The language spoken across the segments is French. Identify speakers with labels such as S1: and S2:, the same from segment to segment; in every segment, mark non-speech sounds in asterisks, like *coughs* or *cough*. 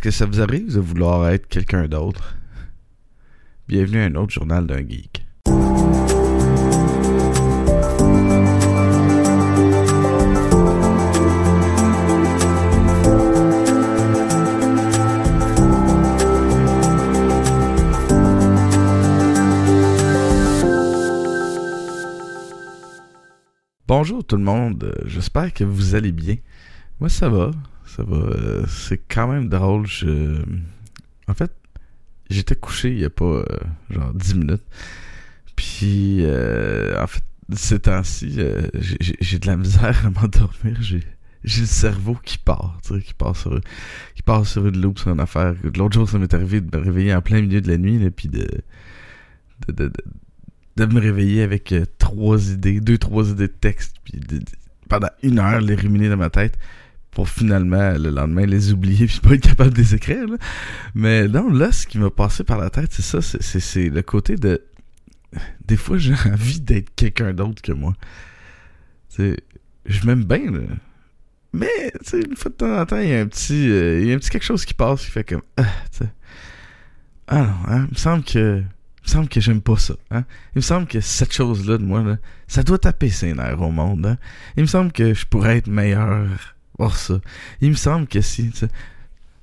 S1: Est-ce que ça vous arrive de vouloir être quelqu'un d'autre? Bienvenue à un autre journal d'un geek. Bonjour tout le monde, j'espère que vous allez bien. Moi ça va, ça va. euh, C'est quand même drôle. Je... En fait, j'étais couché il y a pas euh, genre 10 minutes. Puis euh, en fait, ces temps-ci, j'ai- de la misère à *laughs* m'endormir. J'ai le cerveau qui part, tu sais, qui part sur qui sur une loupe sur une affaire. L'autre jour, ça m'est arrivé de me réveiller en plein milieu de la nuit, puis de de, de, de me réveiller avec trois idées, deux, trois idées de texte, puis pendant une heure les ruminer dans ma tête pour finalement le lendemain les oublier puis pas être capable de les écrire. Mais non, là, ce qui m'a passé par la tête, c'est ça, c'est- le côté de... Des fois, j'ai *laughs* envie d'être quelqu'un d'autre que moi. Je m'aime bien, là. Mais, tu sais, une fois de temps en temps, il y a un petit... euh, il y a un petit quelque chose qui passe qui fait comme... Ah. Ah non, hein, il me semble que... Il me semble que j'aime pas ça. Hein? Il me semble que cette chose-là de moi, là, ça doit taper ses nerfs au monde. Hein? Il me semble que je pourrais être meilleur pour ça. Il me semble que si.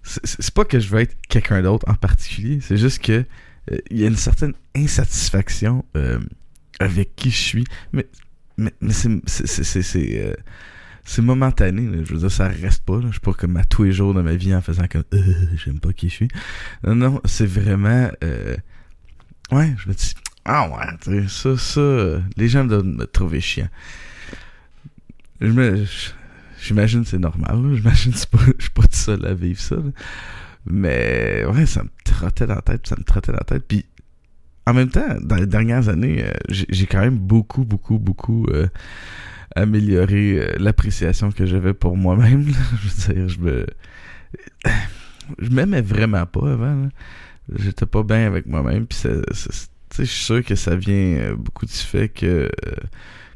S1: C'est pas que je veux être quelqu'un d'autre en particulier, c'est juste que euh, il y a une certaine insatisfaction euh, avec qui je suis. Mais, mais, mais c'est. c'est- euh, momentané, je veux dire, ça reste pas. Je suis pas comme à tous les jours de ma vie en faisant comme j'aime pas qui je suis. Non, non, c'est vraiment. Ouais, je me dis, ah ouais, ça, ça, les gens doivent me trouver chiant. Je me, j'imagine c'est normal, j'imagine que pas, je suis pas tout seul à vivre ça, mais ouais, ça me trottait dans la tête, ça me trottait dans la tête, puis en même temps, dans les dernières années, euh, j'ai quand même beaucoup, beaucoup, beaucoup euh, amélioré euh, l'appréciation que j'avais pour moi-même, *laughs* je veux dire, je me, je m'aimais vraiment pas avant, j'étais pas bien avec moi-même puis je suis sûr que ça vient beaucoup du fait que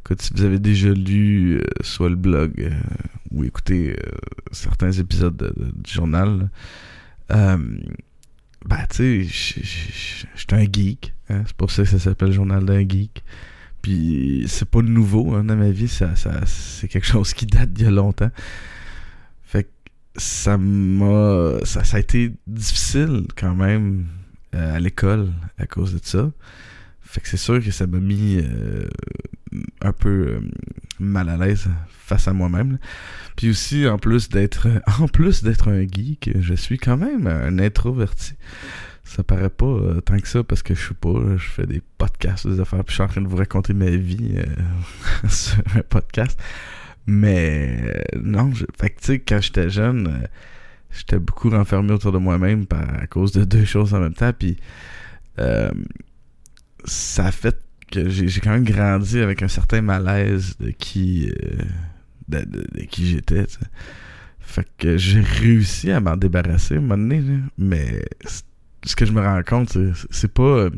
S1: euh, quand vous avez déjà lu euh, soit le blog euh, ou écouté euh, certains épisodes de- de- du journal ben tu sais je- j'étais un geek hein, c'est pour ça que ça s'appelle journal d'un geek. Puis c'est pas nouveau hein, dans ma vie c'est quelque *laughs* chose qui date d'il y a longtemps. Fait que ça m'a ça, a été difficile quand même à l'école à cause de ça fait que c'est sûr que ça m'a mis euh, un peu euh, mal à l'aise face à moi-même puis aussi en plus d'être *laughs* en plus d'être un geek je suis quand même un introverti ça paraît pas euh, tant que ça parce que je suis pas je fais des podcasts des affaires puis je suis en train de vous raconter ma vie euh, *laughs* sur un podcast mais euh, non, je, fait que tu sais, quand j'étais jeune, j'étais beaucoup renfermé autour de moi-même à cause de deux choses en même temps. Puis ça a fait que j'ai quand même grandi avec un certain malaise de qui, euh, de, j'étais. Fait que j'ai réussi à m'en débarrasser à un moment donné, mais ce que je me rends compte, c'est- pas. euh,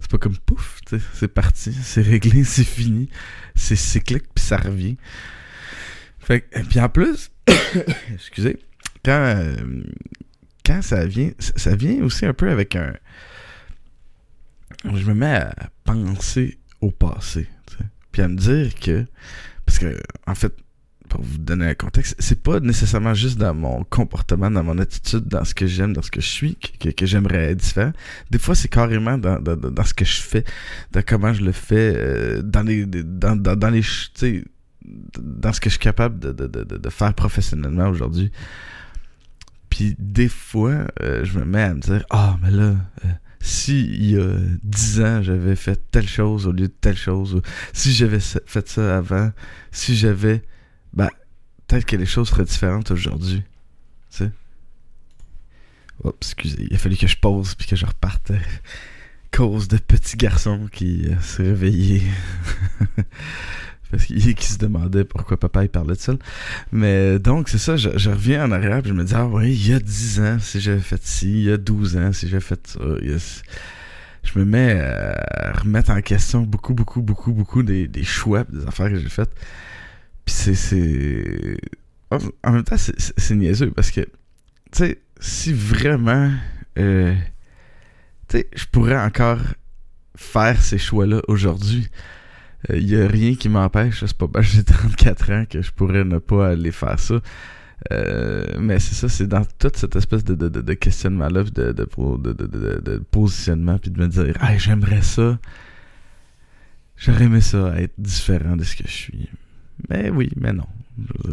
S1: c'est comme pouf, c'est parti, c'est réglé, *laughs* c'est fini, c'est cyclique puis ça revient. Fait que, puis en plus, *coughs* excusez, quand euh, quand ça vient, ça vient aussi un peu avec un, je me mets à penser au passé, tu sais, puis à me dire que, parce que en fait, pour vous donner un contexte, c'est pas nécessairement juste dans mon comportement, dans mon attitude, dans ce que j'aime, dans ce que je suis, que, que j'aimerais être différent. Des fois, c'est carrément dans, dans, dans- ce que je fais, dans comment je le fais, euh, dans les dans, dans, dans les dans ce que je suis capable de, de, de, de- faire professionnellement aujourd'hui. Puis des fois, euh, je me mets à me dire Ah, mais là, euh, si il y a 10 ans, j'avais fait telle chose au lieu de telle chose, si j'avais fait ça avant, si j'avais. Ben, peut-être que les choses seraient différentes aujourd'hui. Tu sais. Oups, excusez, il a fallu que je pause puis que je reparte. *laughs* Cause de petit garçon qui euh, s'est réveillé. *laughs* Parce qu'il *laughs* qui se demandait pourquoi papa il parlait de ça. Mais donc, c'est ça, je, reviens en arrière puis je me dis, ah oui, il y a 10 ans, si j'avais fait ci, il y a 12 ans, si j'avais fait ça. Je me mets à remettre en question beaucoup, beaucoup, beaucoup, beaucoup des, des choix, des affaires que j'ai faites. Puis c'est. En même temps, c'est- c'est c'est niaiseux parce que, tu sais, si vraiment, euh, tu sais, je pourrais encore faire ces choix-là aujourd'hui. Il euh, n'y a rien qui m'empêche, c'est pas parce que j'ai 34 ans que je pourrais ne pas aller faire ça. Euh, mais c'est ça, c'est dans toute cette espèce de, questionnement-là, de, positionnement, puis de me dire, hey, j'aimerais ça. J'aurais aimé ça être différent de ce que je suis. Mais oui, mais non.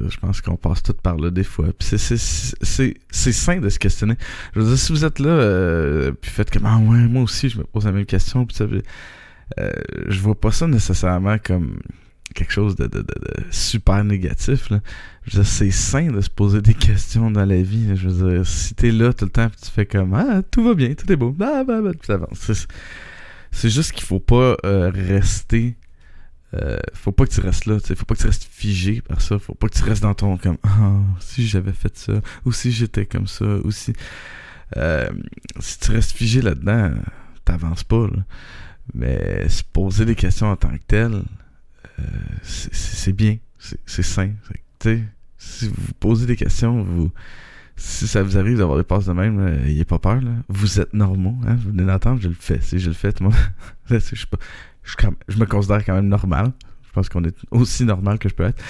S1: Je, pense qu'on passe tout par là des fois. Puis c'est sain de se questionner. Je veux dire, si vous êtes là, euh, puis faites comme, ah ouais, moi aussi, je me pose la même question, puis ça, euh, je vois pas ça nécessairement comme quelque chose de, super négatif. Là. C'est sain de se poser des questions dans la vie. Je veux dire, si t'es là tout le temps, puis tu fais comme, ah, tout va bien, tout est beau, bah, bah, bah, C'est juste qu'il faut pas euh, rester euh, faut pas que tu restes là, tu faut pas que tu restes figé par ça, faut pas que tu restes dans ton comme ah si j'avais fait ça, ou si j'étais comme ça, ou si euh, si tu restes figé là-dedans, t'avances pas. Mais se poser des questions en tant que tel, euh, c'est bien, c'est sain. Tu si vous posez des questions, vous si ça vous arrive d'avoir des passes de même, n'ayez pas peur. Là. Vous êtes normaux. Hein? Vous venez d'entendre, je le fais. Si je le fais, moi, *laughs* je, me considère quand même normal. Je pense qu'on est aussi normal que je peux être.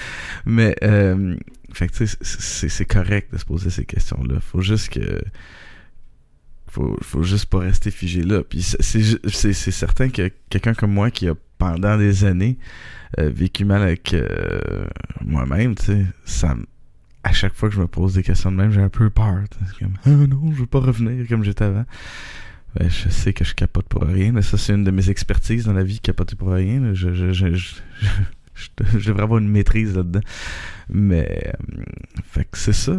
S1: Mais, euh, fait c'est correct de se poser ces questions-là. Faut juste que. Faut, faut juste pas rester figé là. Puis c'est certain que quelqu'un comme moi qui a pendant des années euh, vécu mal avec euh, moi-même, tu sais, ça à chaque fois que je me pose des questions de même, j'ai un peu peur. Comme, ah non, je veux pas revenir comme j'étais avant. Ben, je sais que je capote pour rien. Ça, c'est une de mes expertises dans la vie, capoter pour rien. Je, je, je, je, devrais avoir une maîtrise là-dedans. Mais, euh, fait que c'est ça.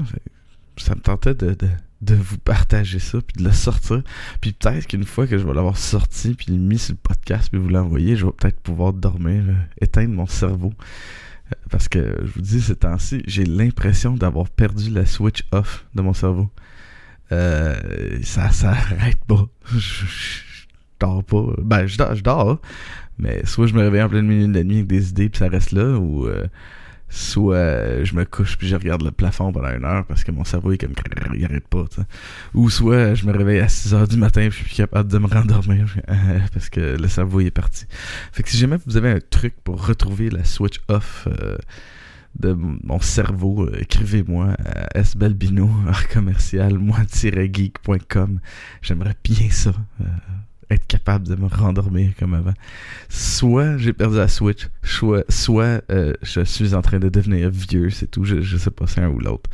S1: Ça me tentait de, de, de, vous partager ça, puis de le sortir. Puis peut-être qu'une fois que je vais l'avoir sorti, puis mis sur le podcast, puis vous l'envoyer, je vais peut-être pouvoir dormir, euh, éteindre mon cerveau. Euh, parce que, je vous dis, ces temps-ci, j'ai l'impression d'avoir perdu la switch off de mon cerveau. Euh, ça, ça arrête pas. *laughs* Je, dors pas. Ben, je dors, je dors, mais soit je me réveille en pleine milieu de la nuit avec des idées puis ça reste là, ou euh, soit je me couche puis je regarde le plafond pendant une heure parce que mon cerveau est comme il arrête pas, Ou soit je me réveille à 6 heures du matin puis je suis capable de me rendormir *laughs* parce que le cerveau est parti. Fait que si jamais vous avez un truc pour retrouver la switch off euh, de mon cerveau, euh, écrivez-moi à sbalbino, commercial, *laughs* moi-geek.com. J'aimerais bien ça, euh, être capable de me rendormir comme avant. Soit j'ai perdu la Switch, soit, soit euh, je suis en train de devenir vieux, c'est tout. Je, sais pas, c'est un ou l'autre.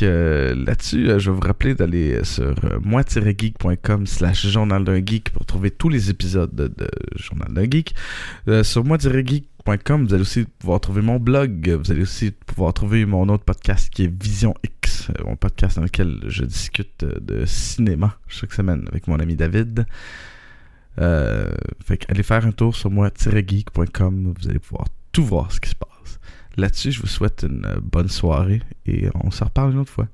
S1: là-dessus, je vais vous rappeler d'aller sur moi-geek.com slash journal d'un geek pour trouver tous les épisodes de, Journal d'un geek. sur moi-geek vous allez aussi pouvoir trouver mon blog. Vous allez aussi pouvoir trouver mon autre podcast qui est Vision euh, mon podcast dans lequel je discute de cinéma chaque semaine avec mon ami David. Euh, fait allez faire un tour sur moi-geek.com. Vous allez pouvoir tout voir ce qui se passe. Là-dessus, je vous souhaite une bonne soirée et on se reparle une autre fois.